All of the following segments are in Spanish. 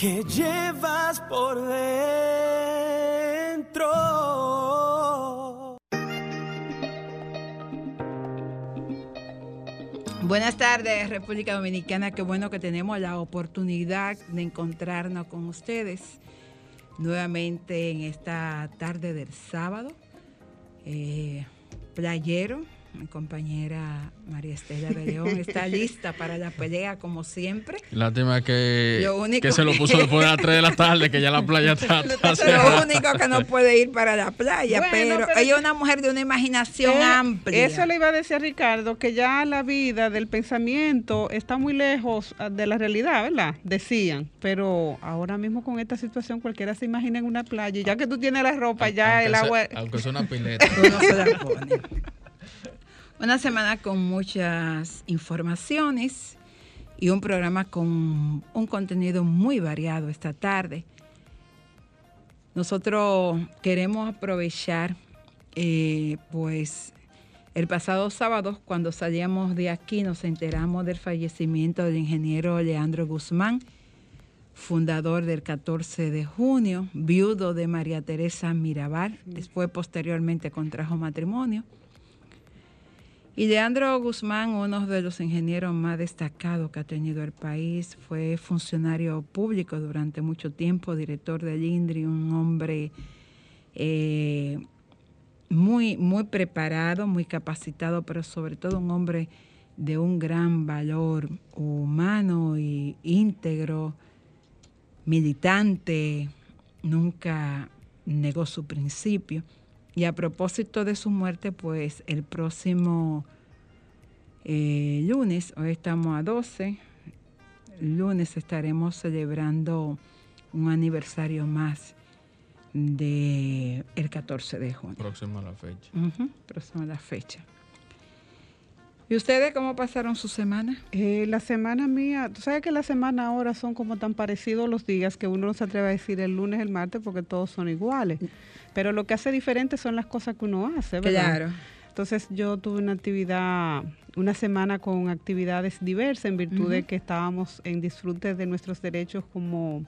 que llevas por dentro. Buenas tardes, República Dominicana. Qué bueno que tenemos la oportunidad de encontrarnos con ustedes nuevamente en esta tarde del sábado. Eh, playero, mi compañera María Estela de León está lista para la pelea como siempre. Lástima que, Lo único que se lo puso que- después de las 3 de la tarde, que ya la playa está, está Lo único que no puede ir para la playa, Bueno, pero, pero- ella es una mujer de una imaginación Eh, amplia. Eso le iba a decir a Ricardo, que ya la vida del pensamiento está muy lejos ah, de la realidad, ¿verdad? Decían. Pero ahora mismo con esta situación cualquiera se imagina en una playa. Y ya que tú tienes la ropa, ya el sea- agua... aunque sea una pileta. Uno se la pone. Una semana con muchas informaciones y un programa con un contenido muy variado esta tarde. Nosotros queremos aprovechar, eh, pues, el pasado sábado, cuando salíamos de aquí, nos enteramos del fallecimiento del ingeniero Leandro Guzmán, fundador del 14 de junio, viudo de María Teresa Mirabal, después posteriormente contrajo matrimonio. Y Leandro Guzmán, uno de los ingenieros más destacados que ha tenido el país, fue funcionario público durante mucho tiempo, director del INDRI, un hombre eh, muy, muy preparado, muy capacitado, pero sobre todo un hombre de un gran valor humano y íntegro, militante, nunca negó su principio. Y a propósito de su muerte, pues el próximo eh, lunes, hoy estamos a 12, lunes estaremos celebrando un aniversario más de el 14 de junio. Próximo a la fecha. Próximo a la fecha. ¿Y ustedes cómo pasaron su semana? Eh, la semana mía, tú sabes que la semana ahora son como tan parecidos los días que uno no se atreve a decir el lunes, el martes, porque todos son iguales. Pero lo que hace diferente son las cosas que uno hace, ¿verdad? Claro. Entonces yo tuve una actividad, una semana con actividades diversas en virtud de que estábamos en disfrute de nuestros derechos como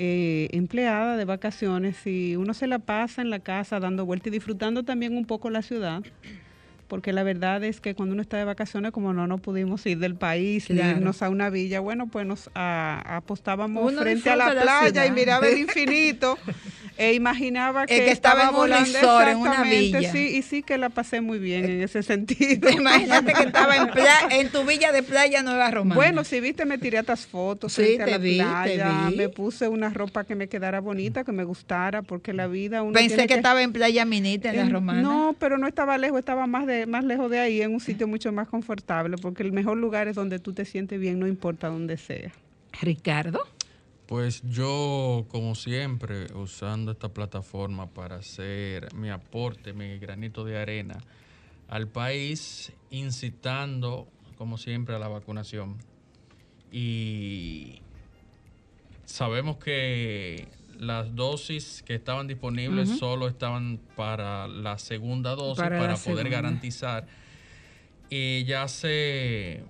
eh, empleada de vacaciones y uno se la pasa en la casa dando vueltas y disfrutando también un poco la ciudad. Porque la verdad es que cuando uno está de vacaciones, como no nos pudimos ir del país, Claro. irnos a una villa, bueno, pues nos a- apostábamos Uno frente a la la playa y miraba el infinito e imaginaba que, que estaba en un resort, en una villa. Sí, y sí que la pasé muy bien en ese sentido. Imagínate que estaba en, en tu villa de playa Nueva Romana. Bueno, si viste, me tiré estas fotos Sí, frente a te la vi, te playa, vi. me puse una ropa que me quedara bonita, que me gustara, porque la vida uno Pensé que, estaba en Playa Minita, en la en- Romana. No, pero no estaba lejos, estaba más de más lejos de ahí, en un sitio mucho más confortable, porque el mejor lugar es donde tú te sientes bien, no importa dónde sea. Ricardo. Pues yo, como siempre, usando esta plataforma para hacer mi aporte, mi granito de arena al país, incitando, como siempre, a la vacunación. Y sabemos que las dosis que estaban disponibles solo estaban para la segunda dosis, Para poder segunda. garantizar. Y ya se,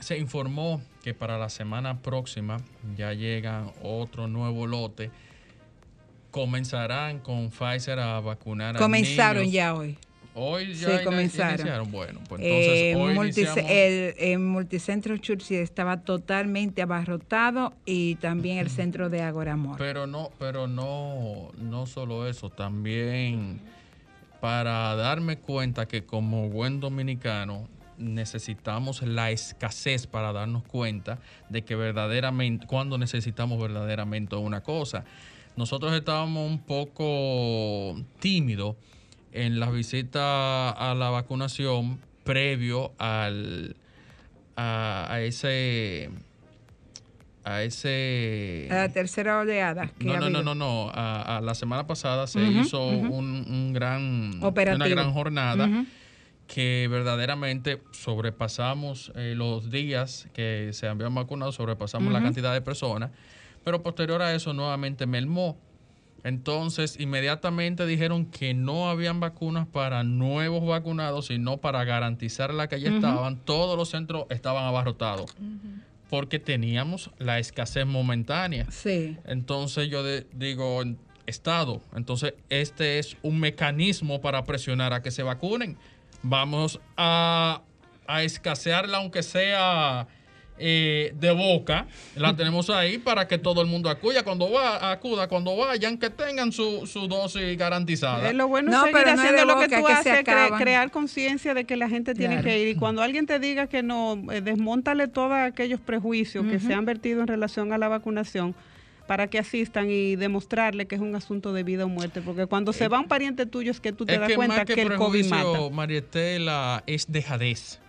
se informó que para la semana próxima ya llegan otro nuevo lote. Comenzarán con Pfizer a vacunar a Comenzaron niños. ya hoy. Hoy ya ina- comenzaron. iniciaron. Bueno, pues entonces Eh, hoy iniciamos- el, el multicentro Churchill estaba totalmente abarrotado y también el centro de Agoramor. Pero no, pero no, no solo eso, también para darme cuenta que como buen dominicano necesitamos la escasez para darnos cuenta de que verdaderamente, cuando necesitamos verdaderamente una cosa. Nosotros estábamos un poco tímidos en las visitas a la vacunación previo al, a, a ese a ese... A la tercera oleada. no, no, no, no, no, a, la semana pasada se hizo un, gran, una gran jornada. que verdaderamente sobrepasamos eh, los días que se habían vacunado, sobrepasamos la cantidad de personas, pero posterior a eso nuevamente melmó. Entonces, inmediatamente dijeron que no habían vacunas para nuevos vacunados, sino para garantizar la que ya estaban. Todos los centros estaban abarrotados porque teníamos la escasez momentánea. Sí. Entonces, yo digo, Estado, entonces este es un mecanismo para presionar a que se vacunen. Vamos a, a escasearla, aunque sea eh, de boca, la tenemos ahí para que todo el mundo acuda cuando va, acuda cuando vayan, que tengan su, dosis garantizada. Eh, lo bueno es seguir haciendo lo que tú haces, crear conciencia de que la gente tiene que ir. Y cuando alguien te diga que no, eh, desmontale todos aquellos prejuicios que se han vertido en relación a la vacunación para que asistan y demostrarle que es un asunto de vida o muerte. Porque cuando se va un pariente tuyo es que tú te das cuenta que, el COVID mata. Marietela, es dejadez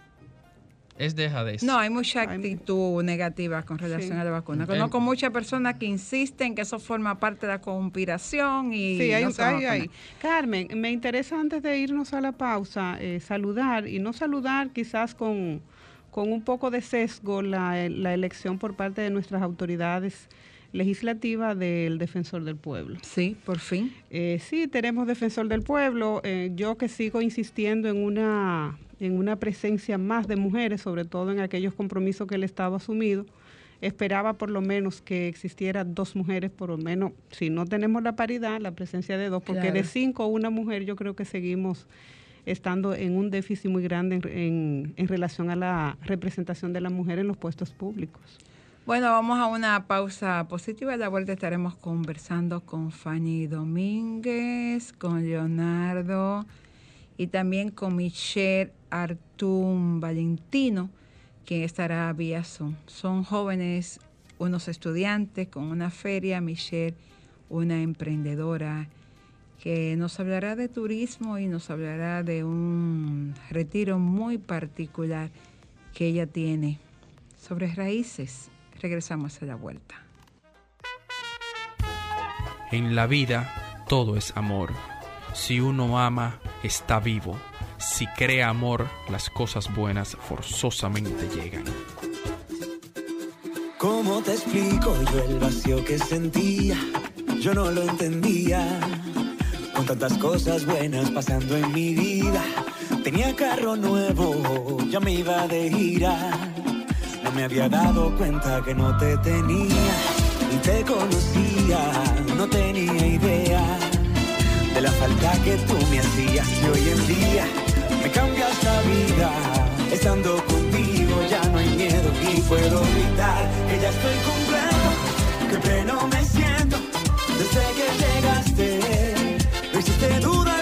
es dejadez. No, hay mucha actitud negativa con relación a la vacuna. Conozco muchas personas que insisten que eso forma parte de la conspiración y sí, hay, hay, Carmen, me interesa antes de irnos a la pausa eh, saludar y no saludar quizás con, con un poco de sesgo la, la elección por parte de nuestras autoridades legislativa del defensor del pueblo. Sí, por fin. Eh, sí, tenemos defensor del pueblo. Eh, yo que sigo insistiendo en una en una presencia más de mujeres, sobre todo en aquellos compromisos que el Estado ha asumido. Esperaba por lo menos que existiera dos mujeres, por lo menos, si no tenemos la paridad, la presencia de dos, porque de cinco una mujer yo creo que seguimos estando en un déficit muy grande en, en relación a la representación de la mujer en los puestos públicos. Bueno, vamos a una pausa positiva. A la vuelta estaremos conversando con Fanny Domínguez, con Leonardo y también con Michelle Artún Valentino, que estará vía Zoom. Son jóvenes, unos estudiantes con una feria, Michelle, una emprendedora que nos hablará de turismo y nos hablará de un retiro muy particular que ella tiene sobre raíces. Regresamos a la vuelta. En la vida todo es amor. Si uno ama, está vivo. Si crea amor, las cosas buenas forzosamente llegan. ¿Cómo te explico yo el vacío que sentía? Yo no lo entendía. Con tantas cosas buenas pasando en mi vida. Tenía carro nuevo, ya me iba de gira. Me había dado cuenta que no te tenía. Ni te conocía, no tenía idea de la falta que tú me hacías y hoy en día me cambias la vida. Estando contigo ya no hay miedo y puedo gritar que ya estoy completo, que pleno me siento desde que llegaste. No hiciste duda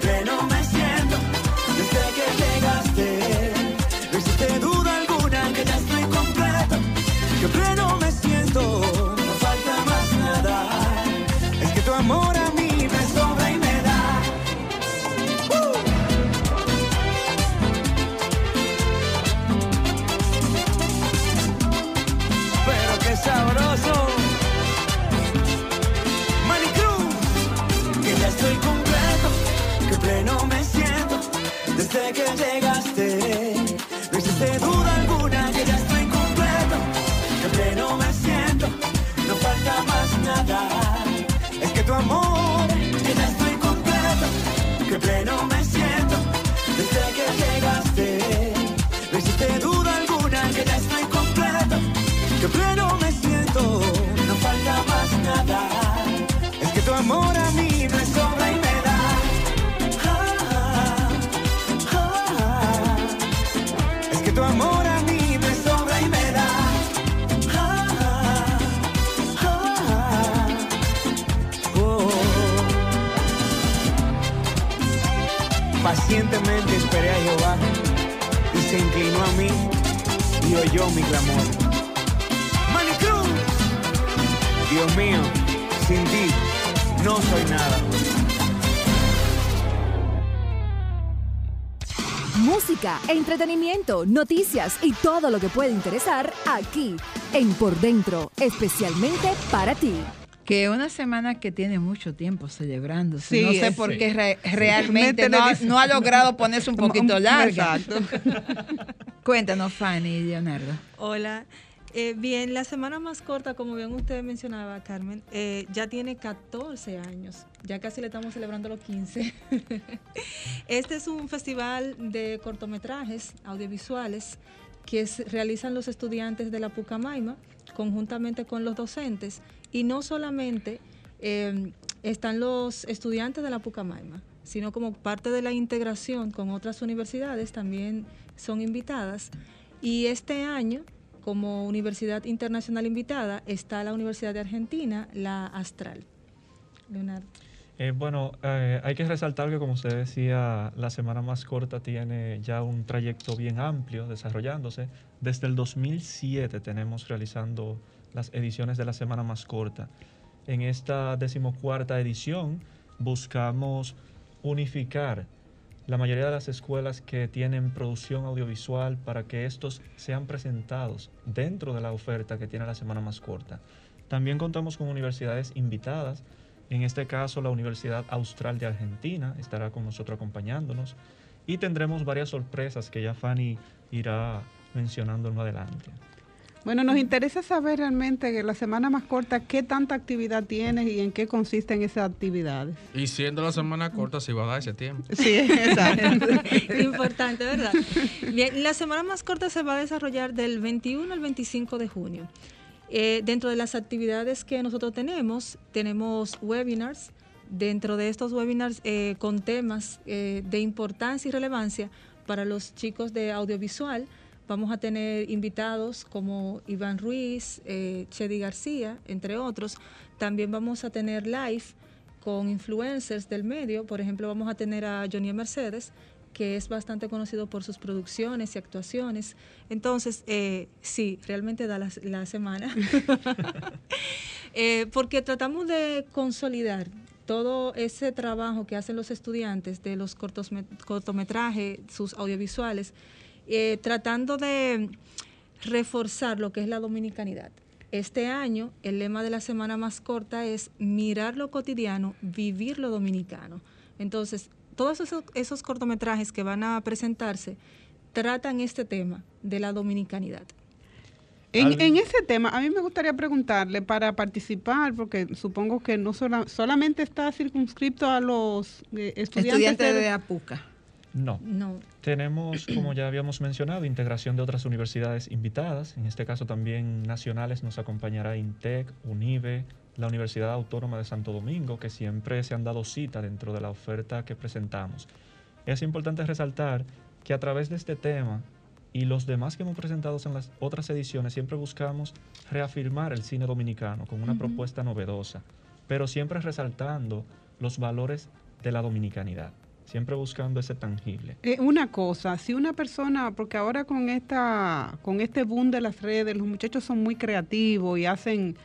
pleno me siento desde que llegaste. Mi clamor. Manny Cruz, Dios mío, sin ti no soy nada. Música, entretenimiento, noticias y todo lo que puede interesar aquí en Por Dentro, especialmente para ti. Que una semana que tiene mucho tiempo celebrándose. Sí, no sé es- por sí. qué re- realmente no, no ha logrado ponerse un poquito larga. Exacto. Cuéntanos, Fanny y Leonardo. Hola. Eh, bien, la semana más corta, como bien usted mencionaba, Carmen, eh, ya tiene 14 años. Ya casi le estamos celebrando los 15. este es un festival de cortometrajes audiovisuales que realizan los estudiantes de la Pucamaima conjuntamente con los docentes. Y no solamente eh, están los estudiantes de la Pucamaima, sino como parte de la integración con otras universidades también son invitadas. Y este año, como universidad internacional invitada, está la Universidad de Argentina, la Astral. Leonardo. Eh, bueno, eh, hay que resaltar que como usted decía, la semana más corta tiene ya un trayecto bien amplio desarrollándose. Desde el 2007 tenemos realizando las ediciones de la semana más corta. En esta decimocuarta edición buscamos unificar la mayoría de las escuelas que tienen producción audiovisual para que estos sean presentados dentro de la oferta que tiene la semana más corta. También contamos con universidades invitadas. En este caso, la Universidad Austral de Argentina estará con nosotros acompañándonos. Y tendremos varias sorpresas que ya Fanny irá mencionando más adelante. Bueno, nos interesa saber realmente que la semana más corta, qué tanta actividad tienes y en qué consisten esas actividades. Y siendo la semana corta, se va a dar ese tiempo. Sí, exacto. Importante, ¿verdad? Bien, la semana más corta se va a desarrollar del 21 al 25 de junio. Eh, dentro de las actividades que nosotros tenemos, tenemos webinars. Dentro de estos webinars eh, con temas eh, de importancia y relevancia para los chicos de audiovisual, vamos a tener invitados como Iván Ruiz, eh, Chedi García, entre otros. También vamos a tener live con influencers del medio. Por ejemplo, vamos a tener a Johnny Mercedes, que es bastante conocido por sus producciones y actuaciones. Entonces, eh, sí, realmente da la, la semana. Eh, porque tratamos de consolidar todo ese trabajo que hacen los estudiantes de los cortos, cortometrajes, sus audiovisuales, eh, tratando de reforzar lo que es la dominicanidad. Este año, el lema de la semana más corta es mirar lo cotidiano, vivir lo dominicano. Entonces, todos esos, esos cortometrajes que van a presentarse tratan este tema de la dominicanidad. En, en ese tema, a mí me gustaría preguntarle para participar, porque supongo que no sola- solamente está circunscrito a los eh, estudiantes, Estudiante de- de APUCA. No. No, Tenemos, como ya habíamos mencionado, integración de otras universidades invitadas. En este caso también nacionales nos acompañará INTEC, UNIBE, la Universidad Autónoma de Santo Domingo, que siempre se han dado cita dentro de la oferta que presentamos. Es importante resaltar que a través de este tema y los demás que hemos presentado en las otras ediciones, siempre buscamos reafirmar el cine dominicano con una propuesta novedosa, pero siempre resaltando los valores de la dominicanidad, siempre buscando ese tangible. Eh, una cosa, si una persona, porque ahora con esta, con este boom de las redes, los muchachos son muy creativos y hacen,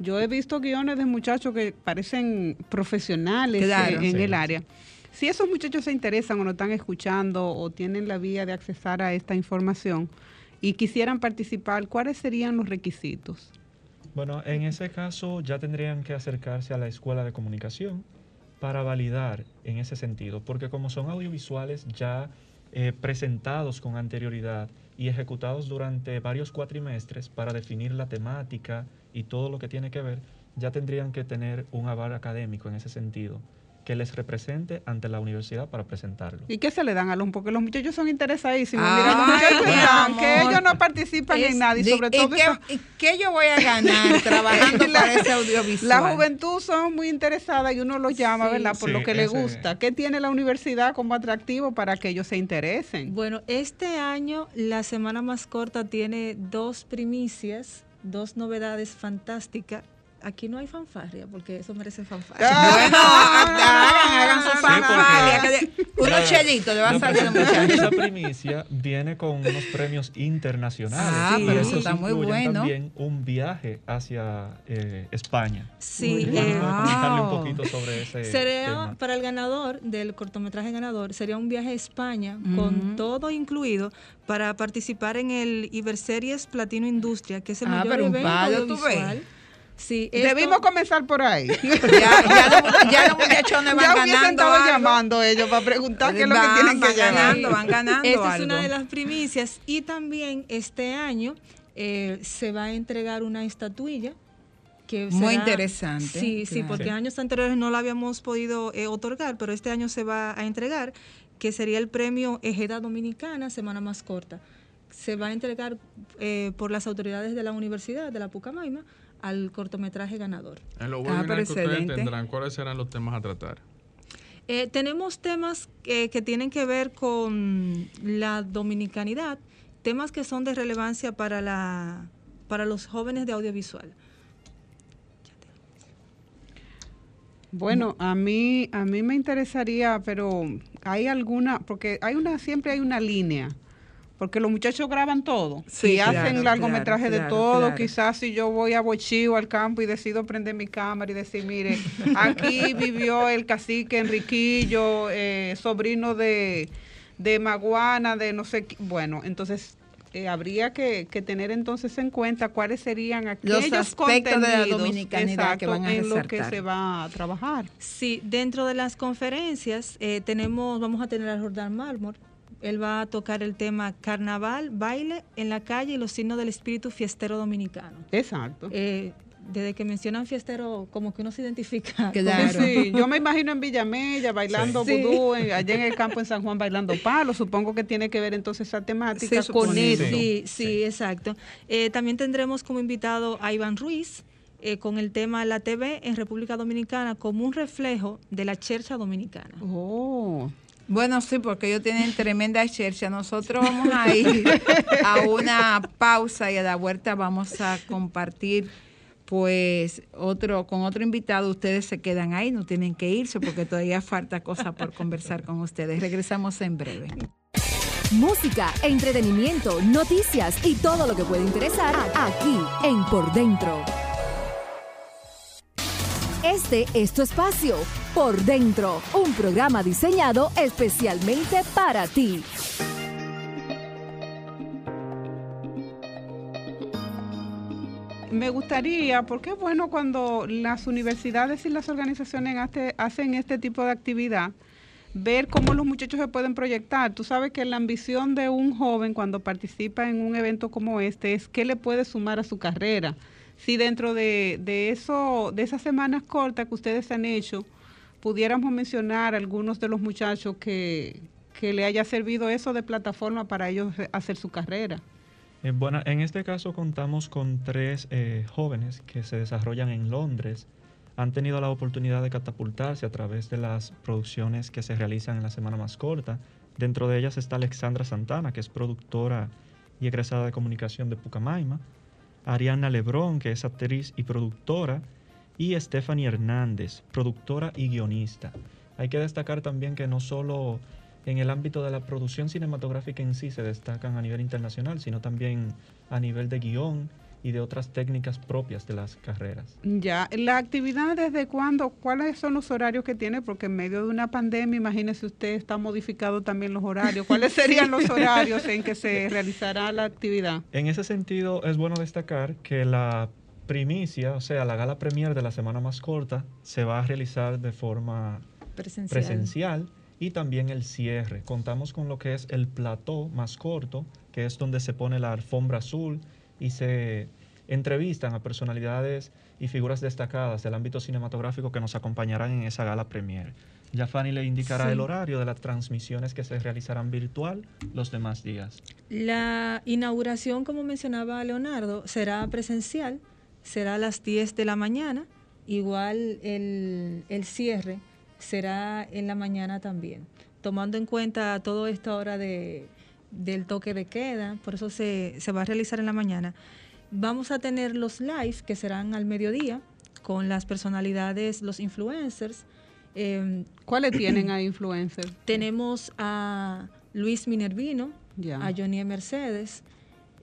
yo he visto guiones de muchachos que parecen profesionales Claro. eh, en Sí, el sí. área. Si esos muchachos se interesan o nos están escuchando o tienen la vía de accesar a esta información y quisieran participar, ¿cuáles serían los requisitos? Bueno, en ese caso ya tendrían que acercarse a la escuela de comunicación para validar en ese sentido, porque como son audiovisuales ya eh, presentados con anterioridad y ejecutados durante varios cuatrimestres para definir la temática y todo lo que tiene que ver, ya tendrían que tener un aval académico en ese sentido que les represente ante la universidad para presentarlo. ¿Y qué se le dan a los? Porque los muchachos son interesadísimos. Ay, Mira, los muchachos están, que ellos no participan en nada y sobre ¿y todo qué, esa- y qué yo voy a ganar trabajando La- para ese audiovisual? La juventud son muy interesadas y uno los llama, Sí. ¿verdad? Por Sí, lo que le gusta. ¿Qué tiene la universidad como atractivo para que ellos se interesen? Bueno, este año la semana más corta tiene dos primicias, dos novedades fantásticas. Aquí no hay fanfarria, porque eso merece fanfarria. Bueno, hagan, su Sí, fanfarria. Unos chelitos le va a La salir a los presentación de muchachos. esa primicia viene con unos premios internacionales. Ah, pero pero eso está muy bueno. también un viaje hacia eh, España. Sí, ¿Puede eh, comentarle un Wow. poquito sobre ese Sería tema? para el ganador del cortometraje ganador, sería un viaje a España con todo incluido para participar en el Iberseries Platino Industria, que es el Ah, mayor pero un evento palo, tú ves. Sí, esto- Debimos comenzar por ahí. Ya, ya, los, ya los muchachones van ya ganando. estado algo. llamando ellos para preguntar qué es lo que Van- tienen que van llevar. ganando, van ganando Esta es algo. una de las primicias y también este año eh, se va a entregar una estatuilla que Muy será- interesante, Sí, sí, claro. porque Sí. años anteriores no la habíamos podido eh, otorgar, pero este año se va a entregar, que sería el premio Ejeda Dominicana, semana más corta. Se va a entregar eh, por las autoridades de la universidad, de la Pucamaima, al cortometraje ganador. En los Ah, pero que ustedes tendrán, ¿cuáles serán los temas a tratar? Eh, tenemos temas eh, que tienen que ver con la dominicanidad, temas que son de relevancia para, la, para los jóvenes de audiovisual. Bueno, a mí, a mí me interesaría, pero hay alguna, porque hay una, siempre hay una línea, porque los muchachos graban todo Sí, y claro, hacen largometraje claro, de claro, todo. claro. Quizás si yo voy a Bochío al campo y decido prender mi cámara y decir, mire, aquí vivió el cacique Enriquillo, eh, sobrino de, de Maguana, de no sé qué. Bueno, entonces eh, habría que, que tener entonces en cuenta cuáles serían aquellos aspectos de la contenidos, dominicanidad que van a en lo que resaltar. se va a trabajar. Sí, dentro de las conferencias eh, tenemos, vamos a tener a Jordán Mármol. Él va a tocar el tema carnaval, baile en la calle y los signos del espíritu fiestero dominicano. Exacto. Eh, desde que mencionan fiestero, como que uno se identifica. Claro. Sí, yo me imagino en Villamella bailando Sí. vudú, en- allá en el campo en San Juan bailando palo. Supongo que tiene que ver entonces esa temática Sí, con eso. Sí, sí, exacto. Eh, también tendremos como invitado a Iván Ruiz eh, con el tema La TV en República Dominicana como un reflejo de la chercha dominicana. Oh, Bueno, sí, porque ellos tienen tremenda chercha. Nosotros vamos a ir a una pausa y a la vuelta vamos a compartir pues otro con otro invitado. Ustedes se quedan ahí, no tienen que irse porque todavía falta cosa por conversar con ustedes. Regresamos en breve. Música, entretenimiento, noticias y todo lo que puede interesar aquí en Por Dentro. Este es tu espacio, Por Dentro, un programa diseñado especialmente para ti. me gustaría, porque es bueno cuando las universidades y las organizaciones hace- hacen este tipo de actividad, ver cómo los muchachos se pueden proyectar. Tú sabes que la ambición de un joven cuando participa en un evento como este es qué le puede sumar a su carrera. Si dentro de, de eso, de esas semanas cortas que ustedes han hecho, pudiéramos mencionar algunos de los muchachos que, que le haya servido eso de plataforma para ellos hacer su carrera. Eh, bueno, en este caso contamos con tres eh, jóvenes que se desarrollan en Londres. Han tenido la oportunidad de catapultarse a través de las producciones que se realizan en la semana más corta. Dentro de ellas está Alexandra Santana, que es productora y egresada de comunicación de Pucamaima. Ariana Lebrón, que es actriz y productora. Y Stephanie Hernández, productora y guionista. Hay que destacar también que no solo en el ámbito de la producción cinematográfica en sí se destacan a nivel internacional, sino también a nivel de guion y de otras técnicas propias de las carreras. Ya, la actividad desde cuándo, cuáles son los horarios que tiene, porque en medio de una pandemia, imagínese usted, está modificado también los horarios. ¿Cuáles serían los horarios en que se realizará la actividad? En ese sentido, es bueno destacar que la primicia, o sea, la gala premier de la semana más corta, se va a realizar de forma Presencial. presencial y también el cierre. Contamos con lo que es el plató más corto, que es donde se pone la alfombra azul y se entrevistan a personalidades y figuras destacadas del ámbito cinematográfico que nos acompañarán en esa gala premier. Ya Fanny le indicará Sí. el horario de las transmisiones que se realizarán virtual los demás días. La inauguración, como mencionaba Leonardo, será presencial, será a las 10 de la mañana, igual el, el cierre será en la mañana también, tomando en cuenta todo esta hora de, del toque de queda, por eso se, se va a realizar en la mañana. Vamos a tener los live que serán al mediodía con las personalidades, los influencers. Em, ¿Cuáles tienen a influencers? Tenemos a Luis Minervino, a Johnny Mercedes,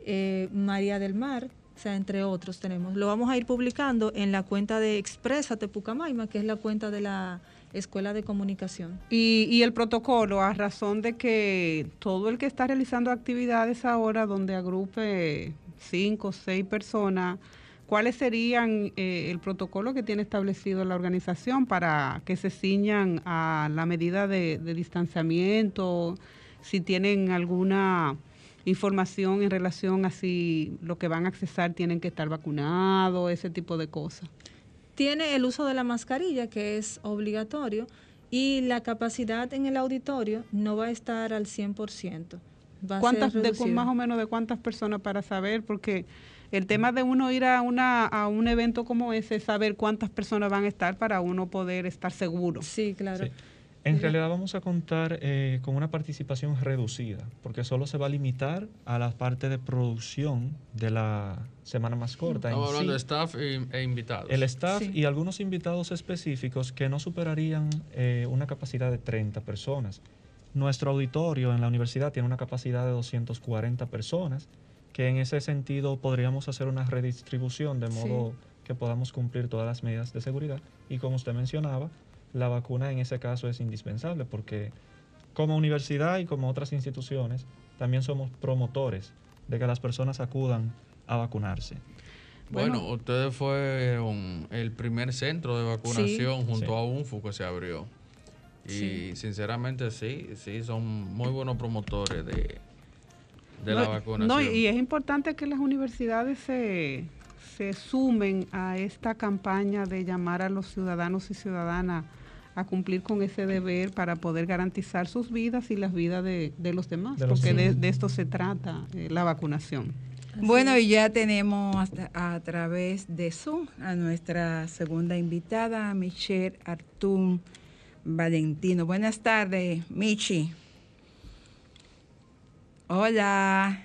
eh, María del Mar, o sea, entre otros tenemos. Lo vamos a ir publicando en la cuenta de Exprésate Pucamaima, que es la cuenta de la Escuela de Comunicación. Y, y, el protocolo, a razón de que todo el que está realizando actividades ahora donde agrupe cinco o seis personas, ¿cuáles serían eh, el protocolo que tiene establecido la organización para que se ciñan a la medida de, distanciamiento? Si tienen alguna información en relación a si lo que van a accesar tienen que estar vacunados, ese tipo de cosas. Tiene el uso de la mascarilla, que es obligatorio, y la capacidad en el auditorio no va a estar al 100%. ¿Cuántas, de, más o menos de cuántas personas para saber? Porque el tema de uno ir a, una, a un evento como ese es saber cuántas personas van a estar para uno poder estar seguro. Sí, claro. En realidad vamos a contar eh, con una participación reducida, porque solo se va a limitar a la parte de producción de la semana más corta. Estamos hablando de staff e, invitados. El staff y algunos invitados específicos que no superarían eh, una capacidad de 30 personas. Nuestro auditorio en la universidad tiene una capacidad de 240 personas que en ese sentido podríamos hacer una redistribución de modo que podamos cumplir todas las medidas de seguridad. Y como usted mencionaba, la vacuna en ese caso es indispensable porque como universidad y como otras instituciones también somos promotores de que las personas acudan a vacunarse. Bueno, ustedes fueron el primer centro de vacunación junto a UNFU que se abrió. Y sinceramente sí, sí, son muy buenos promotores de, de la vacunación. No, y es importante que las universidades se, se sumen a esta campaña de llamar a los ciudadanos y ciudadanas a cumplir con ese deber para poder garantizar sus vidas y las vidas de, los demás, porque de, esto se trata eh, la vacunación. bueno, y ya tenemos a través de Zoom a nuestra segunda invitada, Michelle Artún Valentino. Buenas tardes, Michi. Hola.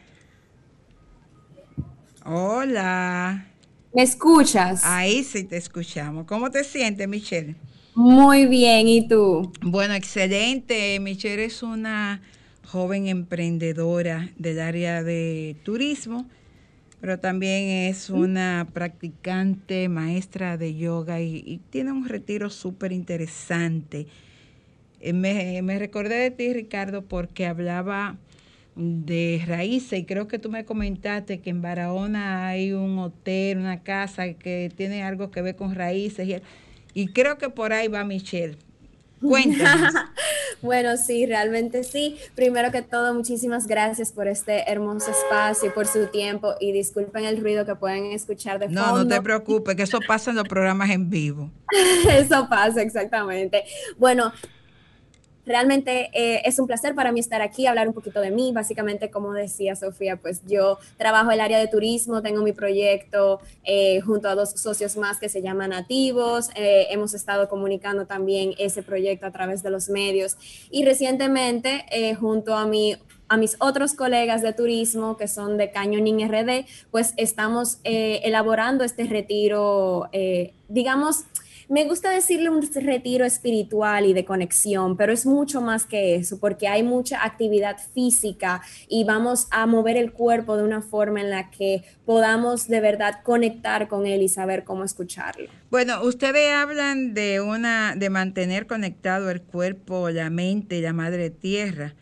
Hola. ¿Me escuchas? Ahí sí te escuchamos. ¿Cómo te sientes, Michelle? Muy bien, ¿y tú? Bueno, excelente. Michelle es una joven emprendedora del área de turismo, pero también es una practicante maestra de yoga y, tiene un retiro súper interesante. Eh, me, me recordé de ti, Ricardo, porque hablaba de raíces y creo que tú me comentaste que en Barahona hay un hotel, una casa que tiene algo que ver con raíces y, y creo que por ahí va Michelle. Cuéntanos. bueno, sí, realmente sí. Primero que todo, muchísimas gracias por este hermoso espacio, por su tiempo y disculpen el ruido que pueden escuchar de fondo. No, no te preocupes, que eso pasa en los programas en vivo. eso pasa, exactamente. Bueno, Realmente eh, es un placer para mí estar aquí, hablar un poquito de mí. Básicamente, como decía Sofía, pues yo trabajo el área de turismo, tengo mi proyecto eh, junto a dos socios más que se llaman Nativos. Eh, hemos estado comunicando también ese proyecto a través de los medios. Y recientemente, junto a mi a mis otros colegas de turismo que son de Cañoning RD, pues estamos elaborando este retiro, digamos, me gusta decirle un retiro espiritual y de conexión, pero es mucho más que eso, porque hay mucha actividad física y vamos a mover el cuerpo de una forma en la que podamos de verdad conectar con él y saber cómo escucharlo. Bueno, ustedes hablan de una de mantener conectado el cuerpo, la mente, la madre tierra.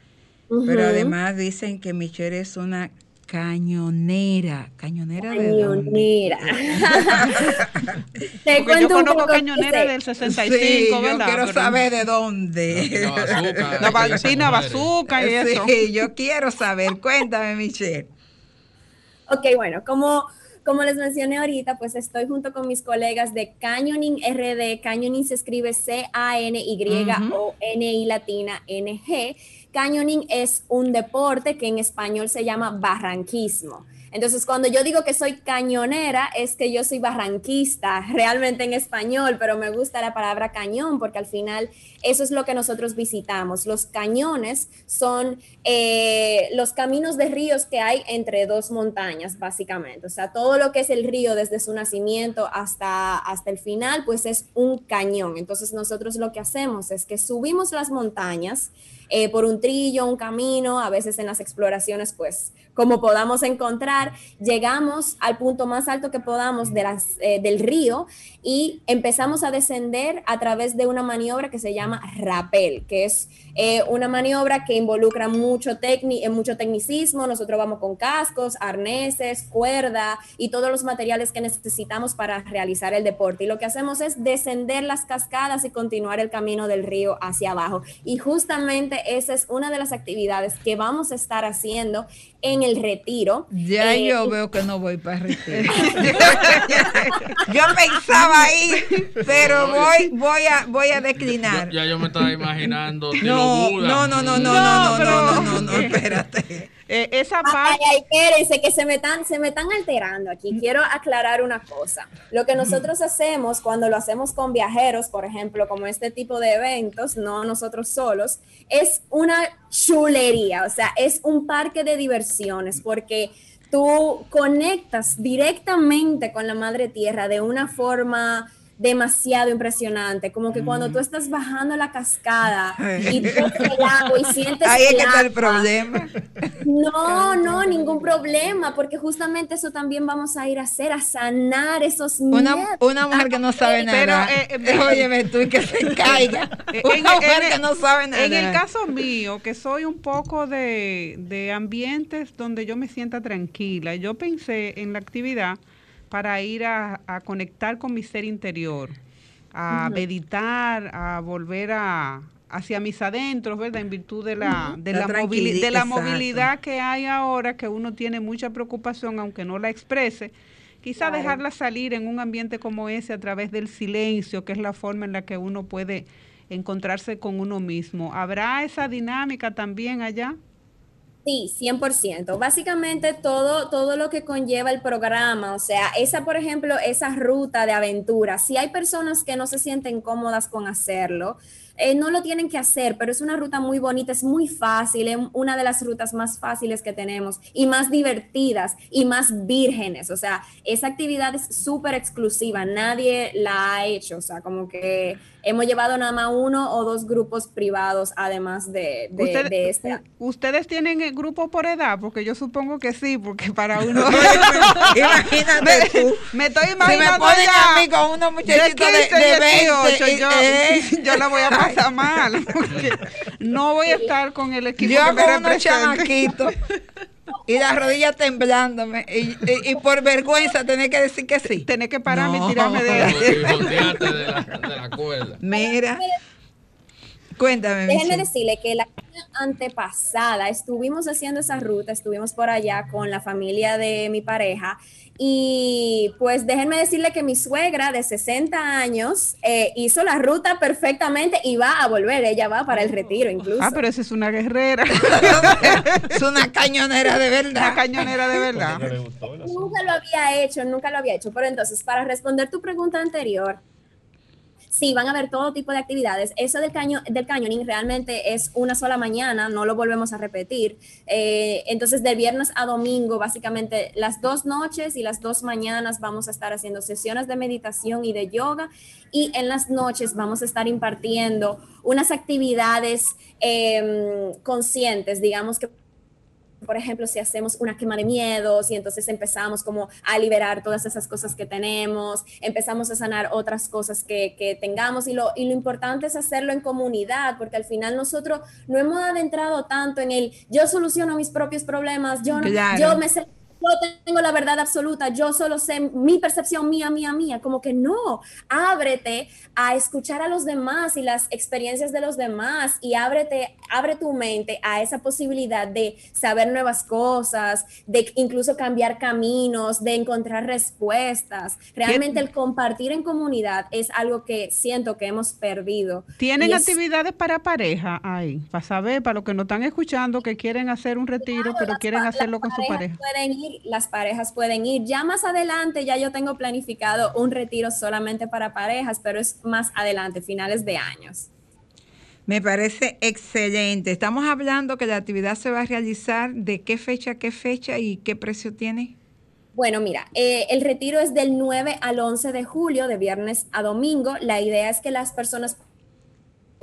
Pero además dicen que Michelle es una Cañonera, cañonera de Cañonera. Te cuento yo conozco un poco cañonera del 65, sí, Yo quiero saber de dónde. La Valentina Bazooka y eso. Sí, yo quiero saber. Cuéntame, Michelle. Ok, bueno, como, como les mencioné ahorita, pues estoy junto con mis colegas de Canyoning RD. Canyoning se escribe C-A-N-Y-O-N-I latina N-G Canyoning es un deporte que en español se llama barranquismo. Entonces, cuando yo digo que soy cañonera, es que yo soy barranquista, realmente en español, pero me gusta la palabra cañón porque al final eso es lo que nosotros visitamos. Los cañones son eh, los caminos de ríos que hay entre dos montañas, básicamente. O sea, todo lo que es el río desde su nacimiento hasta, hasta el final, pues es un cañón. Entonces, nosotros lo que hacemos es que subimos las montañas eh, por un trillo, un camino, a veces en las exploraciones, pues como podamos encontrar, llegamos al punto más alto que podamos de las, eh, del río y empezamos a descender a través de una maniobra que se llama rappel, que es eh, una maniobra que involucra mucho, mucho tecnicismo. Nosotros vamos con cascos, arneses, cuerda y todos los materiales que necesitamos para realizar el deporte. Y lo que hacemos es descender las cascadas y continuar el camino del río hacia abajo. Y justamente esa es una de las actividades que vamos a estar haciendo en el retiro. Ya eh, yo veo que no voy para el retiro. yo pensaba ir, pero voy, voy a, voy a declinar. ya yo me estaba imaginando. No, no, no, no, no, no, no, no, no, no, espérate. Eh, esa parte. Ay, espérense, que se me, están, se me están alterando aquí. Quiero aclarar una cosa. Lo que nosotros hacemos cuando lo hacemos con viajeros, por ejemplo, como este tipo de eventos, no nosotros solos, es una chulería. O sea, es un parque de diversiones porque tú conectas directamente con la madre tierra de una forma demasiado impresionante, como que cuando tú mm. estás bajando la cascada y tú el agua y sientes Ahí es que está el problema. No, no, ningún problema, porque justamente eso también vamos a ir a hacer, a sanar esos una, una mujer que no sabe nada. Pero, eh, eh óyeme tú y que se caiga. una mujer que no sabe nada. En el caso mío, que soy un poco de, de ambientes donde yo me sienta tranquila, yo pensé en la actividad para ir a, conectar con mi ser interior, a meditar, a volver a, hacia mis adentros, ¿verdad? En virtud de la, de la, de la movilidad que hay ahora, que uno tiene mucha preocupación, aunque no la exprese. Quizá dejarla salir en un ambiente como ese a través del silencio, que es la forma en la que uno puede encontrarse con uno mismo. ¿Habrá esa dinámica también allá? Sí, 100%. Básicamente todo, todo lo que conlleva el programa, o sea, esa, por ejemplo, esa ruta de aventura, si hay personas que no se sienten cómodas con hacerlo, eh, no lo tienen que hacer, pero es una ruta muy bonita, es muy fácil, es una de las rutas más fáciles que tenemos y más divertidas y más vírgenes. O sea, esa actividad es súper exclusiva, nadie la ha hecho. O sea, como que hemos llevado nada más uno o dos grupos privados, además de, de, este. ¿Ustedes tienen el grupo por edad? Porque yo supongo que sí, porque para uno. Imagínate tú. Me estoy imaginando. Si me a mí con unos muchachitos de, de, 28, yo, eh. yo la voy a pasar mal. no voy a estar con el equipo yo que me unos chamaquitos y las rodillas temblándome y, y, por vergüenza tener que decir que sí. Tener que pararme y tirarme de, de, la, de la cuerda. Mira. Cuéntame. Déjenme decirle que la antepasada estuvimos haciendo esa ruta, estuvimos por allá con la familia de mi pareja y pues déjenme decirle que mi suegra de 60 años eh, hizo la ruta perfectamente y va a volver, ella va para el retiro incluso. Ah, pero esa es una guerrera. es una cañonera de verdad. Una cañonera de verdad. nunca lo había hecho, nunca lo había hecho. Pero entonces, para responder tu pregunta anterior, sí, van a haber todo tipo de actividades. Eso del, caño, del cañoning realmente es una sola mañana, no lo volvemos a repetir. Eh, entonces, del viernes a domingo, básicamente las dos noches y las dos mañanas vamos a estar haciendo sesiones de meditación y de yoga. Y en las noches vamos a estar impartiendo unas actividades em, conscientes, digamos que por ejemplo, si hacemos una quema de miedos y entonces empezamos como a liberar todas esas cosas que tenemos, empezamos a sanar otras cosas que, que tengamos y lo, y lo importante es hacerlo en comunidad, porque al final nosotros no hemos adentrado tanto en el yo soluciono mis propios problemas, yo, yo me sé yo tengo la verdad absoluta, yo solo sé mi percepción mía, mía, mía, como que no, ábrete a escuchar a los demás y las experiencias de los demás y ábrete, abre tu mente a esa posibilidad de saber nuevas cosas, de incluso cambiar caminos, de encontrar respuestas. Realmente el compartir en comunidad es algo que siento que hemos perdido. ¿Tienen actividades para pareja ahí? Para saber, para los que nos están escuchando, que quieren hacer un retiro, pero quieren hacerlo con su pareja. Pueden ir las parejas pueden ir. Ya más adelante, ya yo tengo planificado un retiro solamente para parejas, pero es más adelante, finales de años. Me parece excelente. Estamos hablando que la actividad se va a realizar de qué fecha qué fecha y qué precio tiene. Bueno, mira, eh, el retiro es del 9 al 11 de julio, de viernes a domingo. La idea es que las personas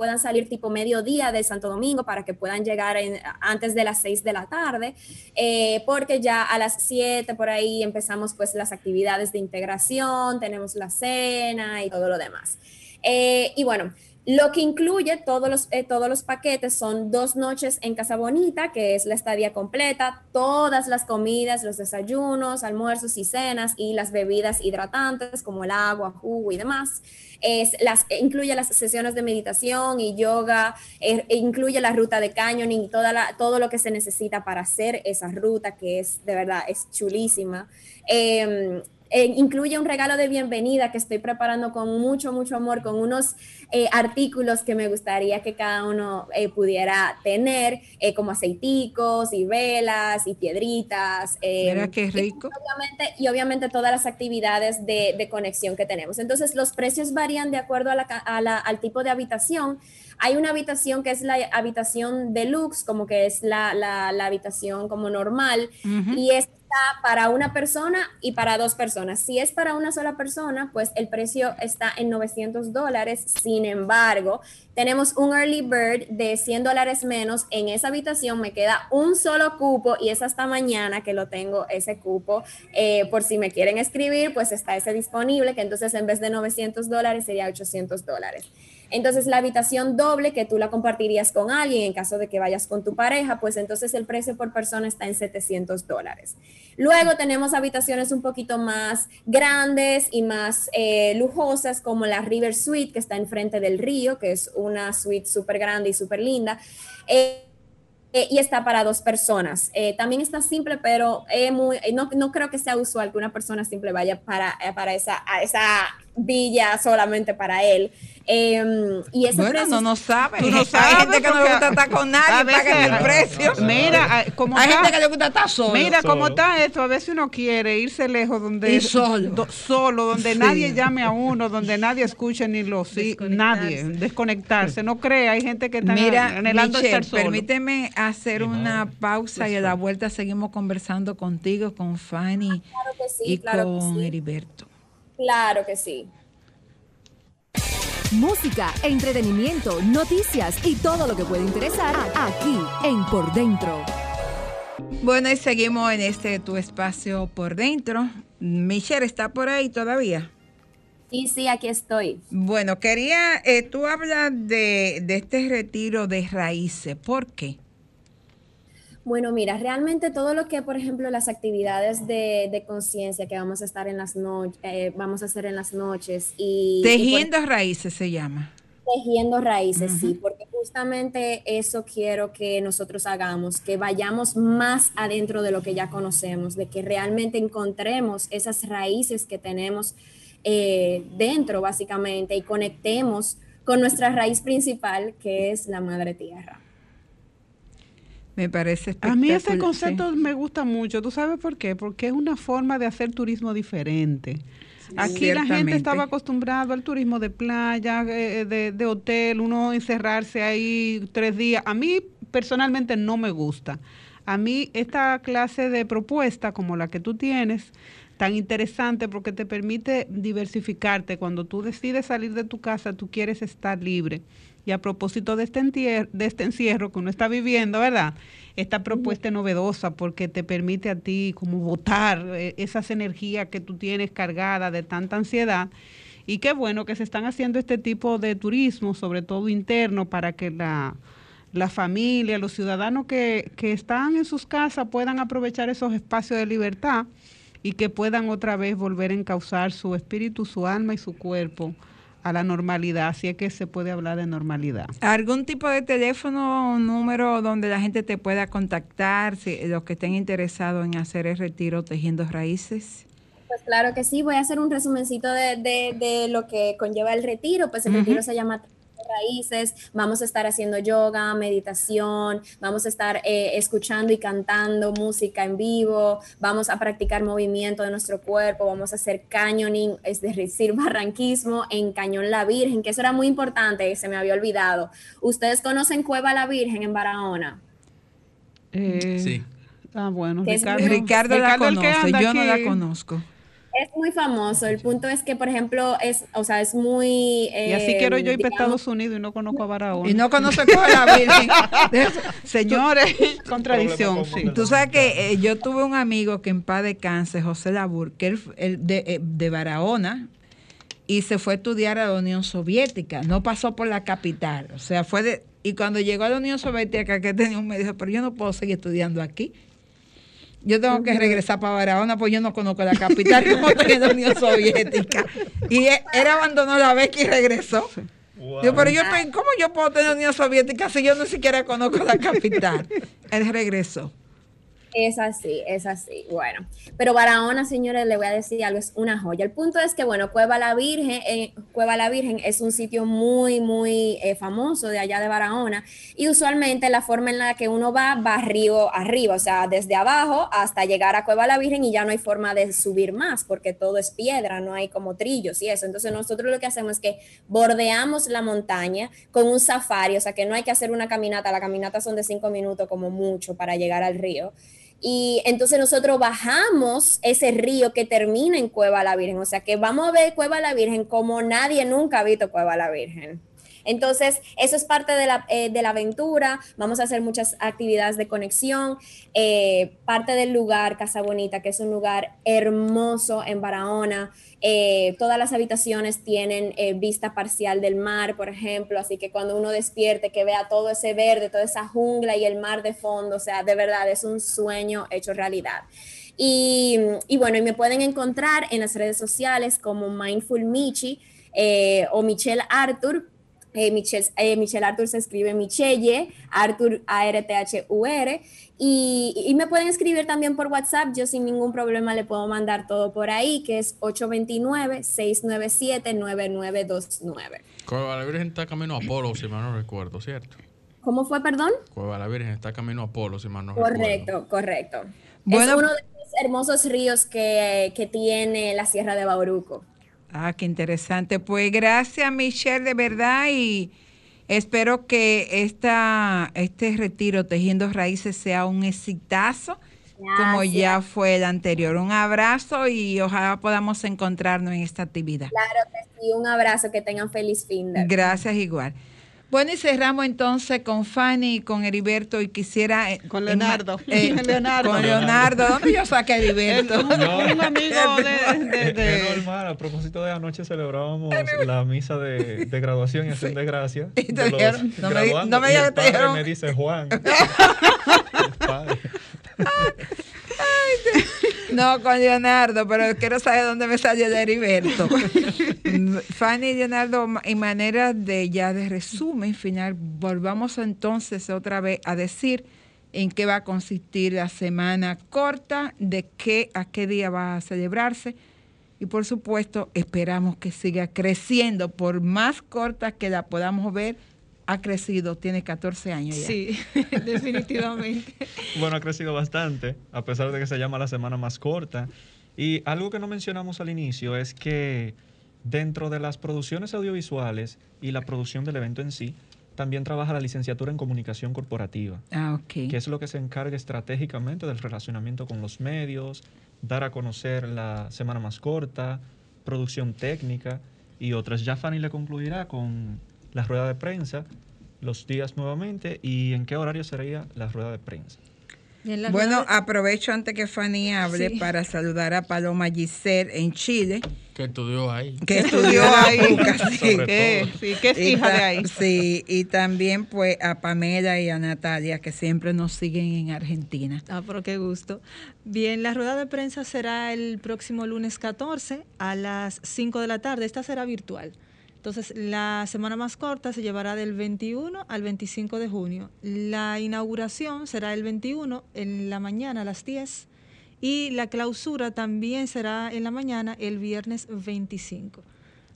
puedan salir tipo mediodía de Santo Domingo para que puedan llegar antes de las 6 de la tarde, eh, porque ya a las 7 por ahí empezamos pues las actividades de integración, tenemos la cena y todo lo demás. Eh, y bueno, lo que incluye todos los, eh, todos los paquetes son dos noches en Casa Bonita, que es la estadía completa, todas las comidas, los desayunos, almuerzos y cenas y las bebidas hidratantes como el agua, jugo y demás. Es, las, incluye las sesiones de meditación y yoga, eh, e incluye la ruta de canyoning y toda todo lo que se necesita para hacer esa ruta que es de verdad, es chulísima. Em, eh, incluye un regalo de bienvenida que estoy preparando con mucho, mucho amor, con unos eh, artículos que me gustaría que cada uno eh, pudiera tener, como aceiticos y velas y piedritas. Mira qué rico. Y obviamente, y obviamente todas las actividades de, de, conexión que tenemos. Entonces, los precios varían de acuerdo a la, a la, al tipo de habitación. Hay una habitación que es la habitación deluxe, como que es la, la, la habitación como normal, y es para una persona y para dos personas. Si es para una sola persona, pues el precio está en 900 dólares. Sin embargo, tenemos un early bird de 100 dólares menos. En esa habitación me queda un solo cupo y es hasta mañana que lo tengo ese cupo. Eh, por si me quieren escribir, pues está ese disponible, que entonces en vez de 900 dólares sería 800 dólares. Entonces la habitación doble que tú la compartirías con alguien en caso de que vayas con tu pareja, pues entonces el precio por persona está en 700 dólares. Luego tenemos habitaciones un poquito más grandes y más eh, lujosas como la River Suite que está enfrente del río, que es una suite súper grande y súper linda. Eh, eh, y está para dos personas. También está simple, pero no, creo que sea usual que una persona simple vaya para, para esa, esa villa solamente para él. Eh, y ese bueno, no, no sabe. Tú no sabes. Hay gente que no le gusta estar con nadie, paga el precio. Mira, como hay gente que le gusta estar solo. Mira, cómo está esto, a veces uno quiere irse lejos donde y solo, solo donde nadie llame a uno, donde nadie escuche ni lo sí, nadie, desconectarse. No crea, hay gente que está Mira, anhelando Michelle, estar solo. Permíteme hacer una pausa y a la vuelta seguimos conversando contigo, con Fanny claro que sí, y claro con que sí. Heriberto. Claro que sí. Música, entretenimiento, noticias y todo lo que puede interesar aquí en Por Dentro. Bueno, y seguimos en este tu espacio por dentro. Michelle, ¿está por ahí todavía? Sí, sí, aquí estoy. Bueno, quería, eh, tú hablas de, de este retiro de raíces. ¿Por qué? Bueno, mira, realmente todo lo que, por ejemplo, las actividades de, de conciencia que vamos a estar en las noches, eh, vamos a hacer en las noches y... Tejiendo y por, raíces se llama. Tejiendo raíces, uh -huh. sí, porque justamente eso quiero que nosotros hagamos, que vayamos más adentro de lo que ya conocemos, de que realmente encontremos esas raíces que tenemos eh, dentro, básicamente, y conectemos con nuestra raíz principal, que es la madre tierra. Me parece A mí ese concepto sí. me gusta mucho. ¿Tú sabes por qué? Porque es una forma de hacer turismo diferente. Sí, Aquí la gente estaba acostumbrada al turismo de playa, eh, de, de, hotel, uno encerrarse ahí tres días. A mí personalmente no me gusta. A mí esta clase de propuesta como la que tú tienes, tan interesante porque te permite diversificarte. Cuando tú decides salir de tu casa, tú quieres estar libre. Y a propósito de este, de este encierro que uno está viviendo, ¿verdad? Esta propuesta es novedosa porque te permite a ti como votar eh, esas energías que tú tienes cargadas de tanta ansiedad. Y qué bueno que se están haciendo este tipo de turismo, sobre todo interno, para que la, la familia, los ciudadanos que, que están en sus casas puedan aprovechar esos espacios de libertad y que puedan otra vez volver a encauzar su espíritu, su alma y su cuerpo a la normalidad, así es que se puede hablar de normalidad. ¿Algún tipo de teléfono o número donde la gente te pueda contactar, si, los que estén interesados en hacer el retiro tejiendo raíces? Pues claro que sí, voy a hacer un resumencito de, de, de lo que conlleva el retiro, pues el uh -huh. retiro se llama raíces, vamos a estar haciendo yoga, meditación, vamos a estar eh, escuchando y cantando música en vivo, vamos a practicar movimiento de nuestro cuerpo, vamos a hacer cañoning, es decir, barranquismo en Cañón La Virgen, que eso era muy importante, se me había olvidado. ¿Ustedes conocen Cueva La Virgen en Barahona? Eh, Sí. Ah, bueno, Ricardo. Ricardo la conoce, yo no la conozco. Es muy famoso. El punto es que, por ejemplo, es, o sea, es muy. Y así eh, quiero yo ir para digamos, Estados Unidos y no conozco a Barahona. Y no conozco a la Virgen. Señores, contradicción, sí. Tú sabes que eh, yo tuve un amigo que en paz descanse, José Labur, que él, él de, eh, de Barahona, y se fue a estudiar a la Unión Soviética. No pasó por la capital. O sea, fue de. Y cuando llegó a la Unión Soviética, que tenía un me dijo, pero yo no puedo seguir estudiando aquí. Yo tengo que regresar para Barahona, pues yo no conozco la capital, como en la Unión Soviética. Y él, él abandonó la beca y regresó. Wow. Digo, pero yo ¿cómo yo puedo tener Unión Soviética si yo ni siquiera conozco la capital? Él regresó. Es así, es así. Bueno, pero Barahona, señores, le voy a decir algo, es una joya. El punto es que, bueno, Cueva la Virgen, eh, Cueva la Virgen es un sitio muy, muy eh, famoso de allá de Barahona y usualmente la forma en la que uno va, va río arriba, o sea, desde abajo hasta llegar a Cueva la Virgen y ya no hay forma de subir más porque todo es piedra, no hay como trillos y eso. Entonces nosotros lo que hacemos es que bordeamos la montaña con un safari, o sea, que no hay que hacer una caminata, la caminata son de cinco minutos como mucho para llegar al río. Y entonces nosotros bajamos ese río que termina en Cueva la Virgen. O sea que vamos a ver Cueva la Virgen como nadie nunca ha visto Cueva la Virgen. Entonces, eso es parte de la, eh, de la aventura. Vamos a hacer muchas actividades de conexión. Eh, parte del lugar, Casa Bonita, que es un lugar hermoso en Barahona. Eh, todas las habitaciones tienen vista parcial del mar, por ejemplo. Así que cuando uno despierte, que vea todo ese verde, toda esa jungla y el mar de fondo, o sea, de verdad es un sueño hecho realidad. Y, bueno, y me pueden encontrar en las redes sociales como Mindful Michi o Michelle Arthur. Eh, Michelle, eh, Michelle Arthur se escribe Michelle, Arthur A-R-T-H-U-R. Y, y me pueden escribir también por WhatsApp. Yo sin ningún problema le puedo mandar todo por ahí, que es 829-697-9929. Cueva la Virgen está camino a Apolo, si mal no recuerdo, ¿cierto? ¿Cómo fue, perdón? Cueva la Virgen está camino a Apolo, si mal no recuerdo. Correcto, correcto. Bueno. es uno de los hermosos ríos que, que tiene la Sierra de Bauruco. Ah, qué interesante. Pues gracias, Michelle, de verdad. Y espero que esta, este retiro Tejiendo Raíces sea un exitazo, como ya fue el anterior. Un abrazo y ojalá podamos encontrarnos en esta actividad. Claro que sí, un abrazo, que tengan feliz fin de. Gracias igual. Bueno, y cerramos entonces con Fanny y con Heriberto y quisiera... eh, Con Leonardo. eh, Leonardo. Con Leonardo. ¿Dónde yo saqué a Heriberto? No. Un amigo de, de- de- Es normal, a propósito de anoche celebrábamos la misa de, de graduación y acción de gracias. Y te dijeron- no me no me y el padre dijeron- me dice Juan. El padre. No, con Leonardo, pero quiero saber dónde me salió de Heriberto. Fanny y Leonardo, en manera de ya de resumen final, volvamos entonces otra vez a decir en qué va a consistir la semana corta, de qué a qué día va a celebrarse. Y por supuesto, esperamos que siga creciendo, por más corta que la podamos ver, ha crecido, tiene 14 años ya. Sí, definitivamente. Bueno, ha crecido bastante, a pesar de que se llama la semana más corta. Y algo que no mencionamos al inicio es que dentro de las producciones audiovisuales y la producción del evento en sí, también trabaja la licenciatura en comunicación corporativa. Ah, ok. que es lo que se encarga estratégicamente del relacionamiento con los medios, dar a conocer la semana más corta, producción técnica y otras. Ya Fanny le concluirá con la rueda de prensa, los días nuevamente y en qué horario sería la rueda de prensa. Bueno, aprovecho antes que Fanny hable Sí. para saludar a Paloma Giselle en Chile, Que estudió ahí. que estudió ahí. sí. Todo. sí, que es Y hija de ahí. Sí, y también pues a Pamela y a Natalia que siempre nos siguen en Argentina. Ah, pero qué gusto. Bien, la rueda de prensa será el próximo lunes 14 a las 5 de la tarde. Esta será virtual. Entonces, la semana más corta se llevará del 21 al 25 de junio. La inauguración será el 21 en la mañana a las 10 y la clausura también será en la mañana el viernes 25.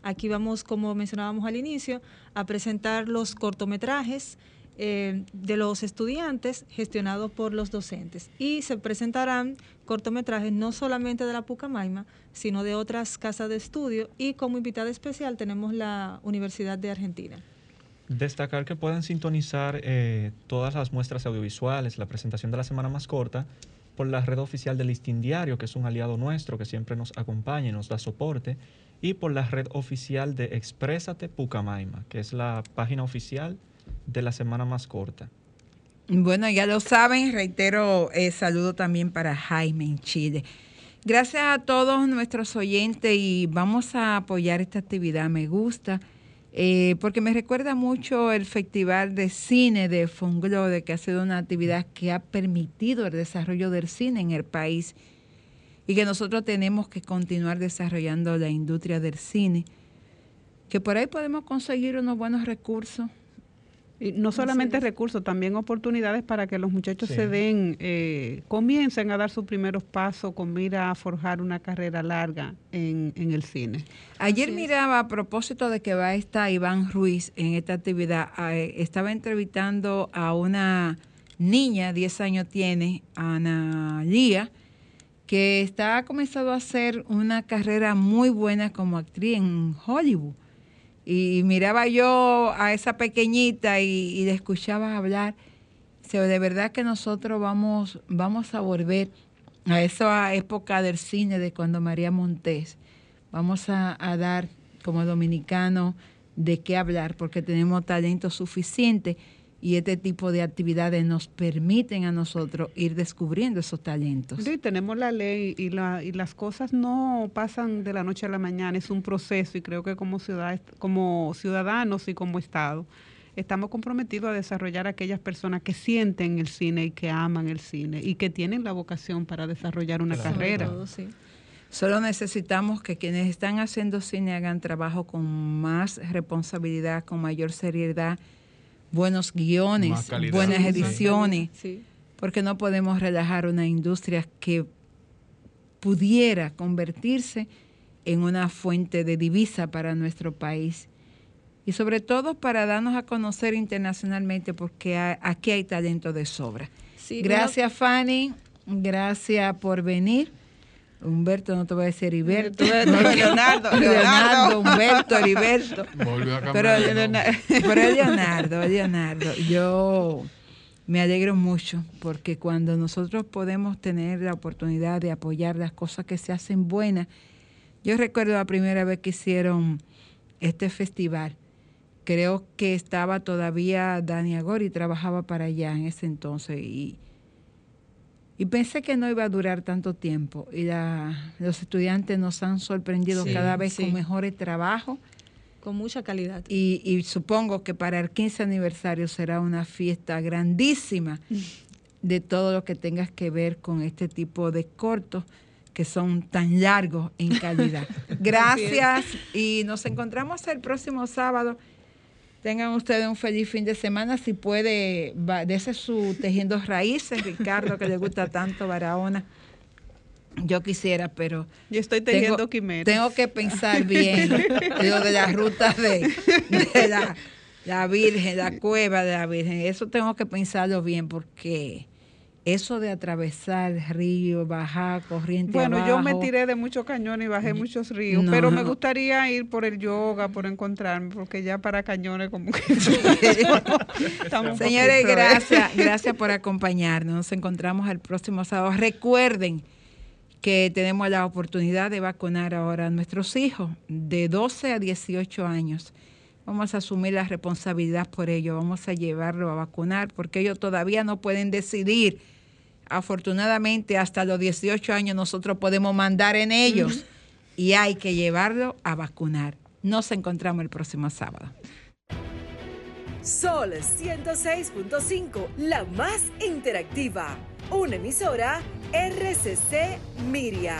Aquí vamos, como mencionábamos al inicio, a presentar los cortometrajes eh, de los estudiantes gestionados por los docentes. Y se presentarán cortometrajes no solamente de la Pucamaima, sino de otras casas de estudio. Y como invitada especial tenemos la Universidad de Argentina. Destacar que pueden sintonizar eh, todas las muestras audiovisuales, la presentación de la semana más corta, por la red oficial del Listín Diario, que es un aliado nuestro que siempre nos acompaña y nos da soporte, y por la red oficial de Exprésate Pucamaima, que es la página oficial de la semana más corta. Bueno, ya lo saben, reitero, eh, saludo también para Jaime en Chile. Gracias a todos nuestros oyentes y vamos a apoyar esta actividad, me gusta, eh, porque me recuerda mucho el Festival de Cine de Funglode, que ha sido una actividad que ha permitido el desarrollo del cine en el país y que nosotros tenemos que continuar desarrollando la industria del cine, que por ahí podemos conseguir unos buenos recursos. Y no solamente recursos, también oportunidades para que los muchachos se den, eh, comiencen a dar sus primeros pasos con mira a forjar una carrera larga en, el cine. Ayer miraba a propósito de que va a estar Iván Ruiz en esta actividad, eh, estaba entrevistando a una niña, 10 años tiene, Ana Lía, que está comenzado a hacer una carrera muy buena como actriz en Hollywood. Y miraba yo a esa pequeñita y, le escuchaba hablar. de verdad que nosotros vamos, vamos a volver a esa época del cine de cuando María Montés. Vamos a, a dar como dominicanos de qué hablar porque tenemos talento suficiente y este tipo de actividades nos permiten a nosotros ir descubriendo esos talentos. Sí, tenemos la ley y, la, y las cosas no pasan de la noche a la mañana, es un proceso y creo que como, ciudad, como ciudadanos y como Estado estamos comprometidos a desarrollar a aquellas personas que sienten el cine y que aman el cine y que tienen la vocación para desarrollar una carrera. Solo necesitamos que quienes están haciendo cine hagan trabajo con más responsabilidad, con mayor seriedad buenos guiones, buenas ediciones, porque no podemos relajar una industria que pudiera convertirse en una fuente de divisa para nuestro país. Y sobre todo para darnos a conocer internacionalmente porque aquí hay talento de sobra. gracias Fanny, gracias por venir. Humberto, no te voy a decir Heriberto. Leonardo, Leonardo, Humberto, Heriberto. pero, Leonardo, pero Leonardo, Leonardo. Yo me alegro mucho porque cuando nosotros podemos tener la oportunidad de apoyar las cosas que se hacen buenas, yo recuerdo la primera vez que hicieron este festival. Creo que estaba todavía Dani Agori, trabajaba para allá en ese entonces y y pensé que no iba a durar tanto tiempo. Y los estudiantes nos han sorprendido cada vez con mejores trabajos. Con mucha calidad. Y, supongo que para el 15 aniversario será una fiesta grandísima de todo lo que tengas que ver con este tipo de cortos que son tan largos en calidad. Gracias y nos encontramos el próximo sábado Tengan ustedes un feliz fin de semana. Si puede, dese su tejiendo raíces, Ricardo, que le gusta tanto Barahona. Yo quisiera, pero. Yo estoy tejiendo tengo, Tengo que pensar bien lo de la ruta de, la, la Virgen, la cueva de la Virgen. Eso tengo que pensarlo bien porque eso de atravesar río, bajar corriente Bueno, yo me tiré de muchos cañones y bajé muchos ríos, pero me gustaría ir por el yoga, por encontrarme, porque ya para cañones como que... Señores, gracias, gracias por acompañarnos. Nos encontramos el próximo sábado. Recuerden que tenemos la oportunidad de vacunar ahora a nuestros hijos de 12 a 18 años. Vamos a asumir la responsabilidad por ello, vamos a llevarlo a vacunar porque ellos todavía no pueden decidir afortunadamente hasta los 18 años nosotros podemos mandar en ellos y hay que llevarlo a vacunar. Nos encontramos el próximo sábado. Sol 106.5, la más interactiva. Una emisora RCC Miria.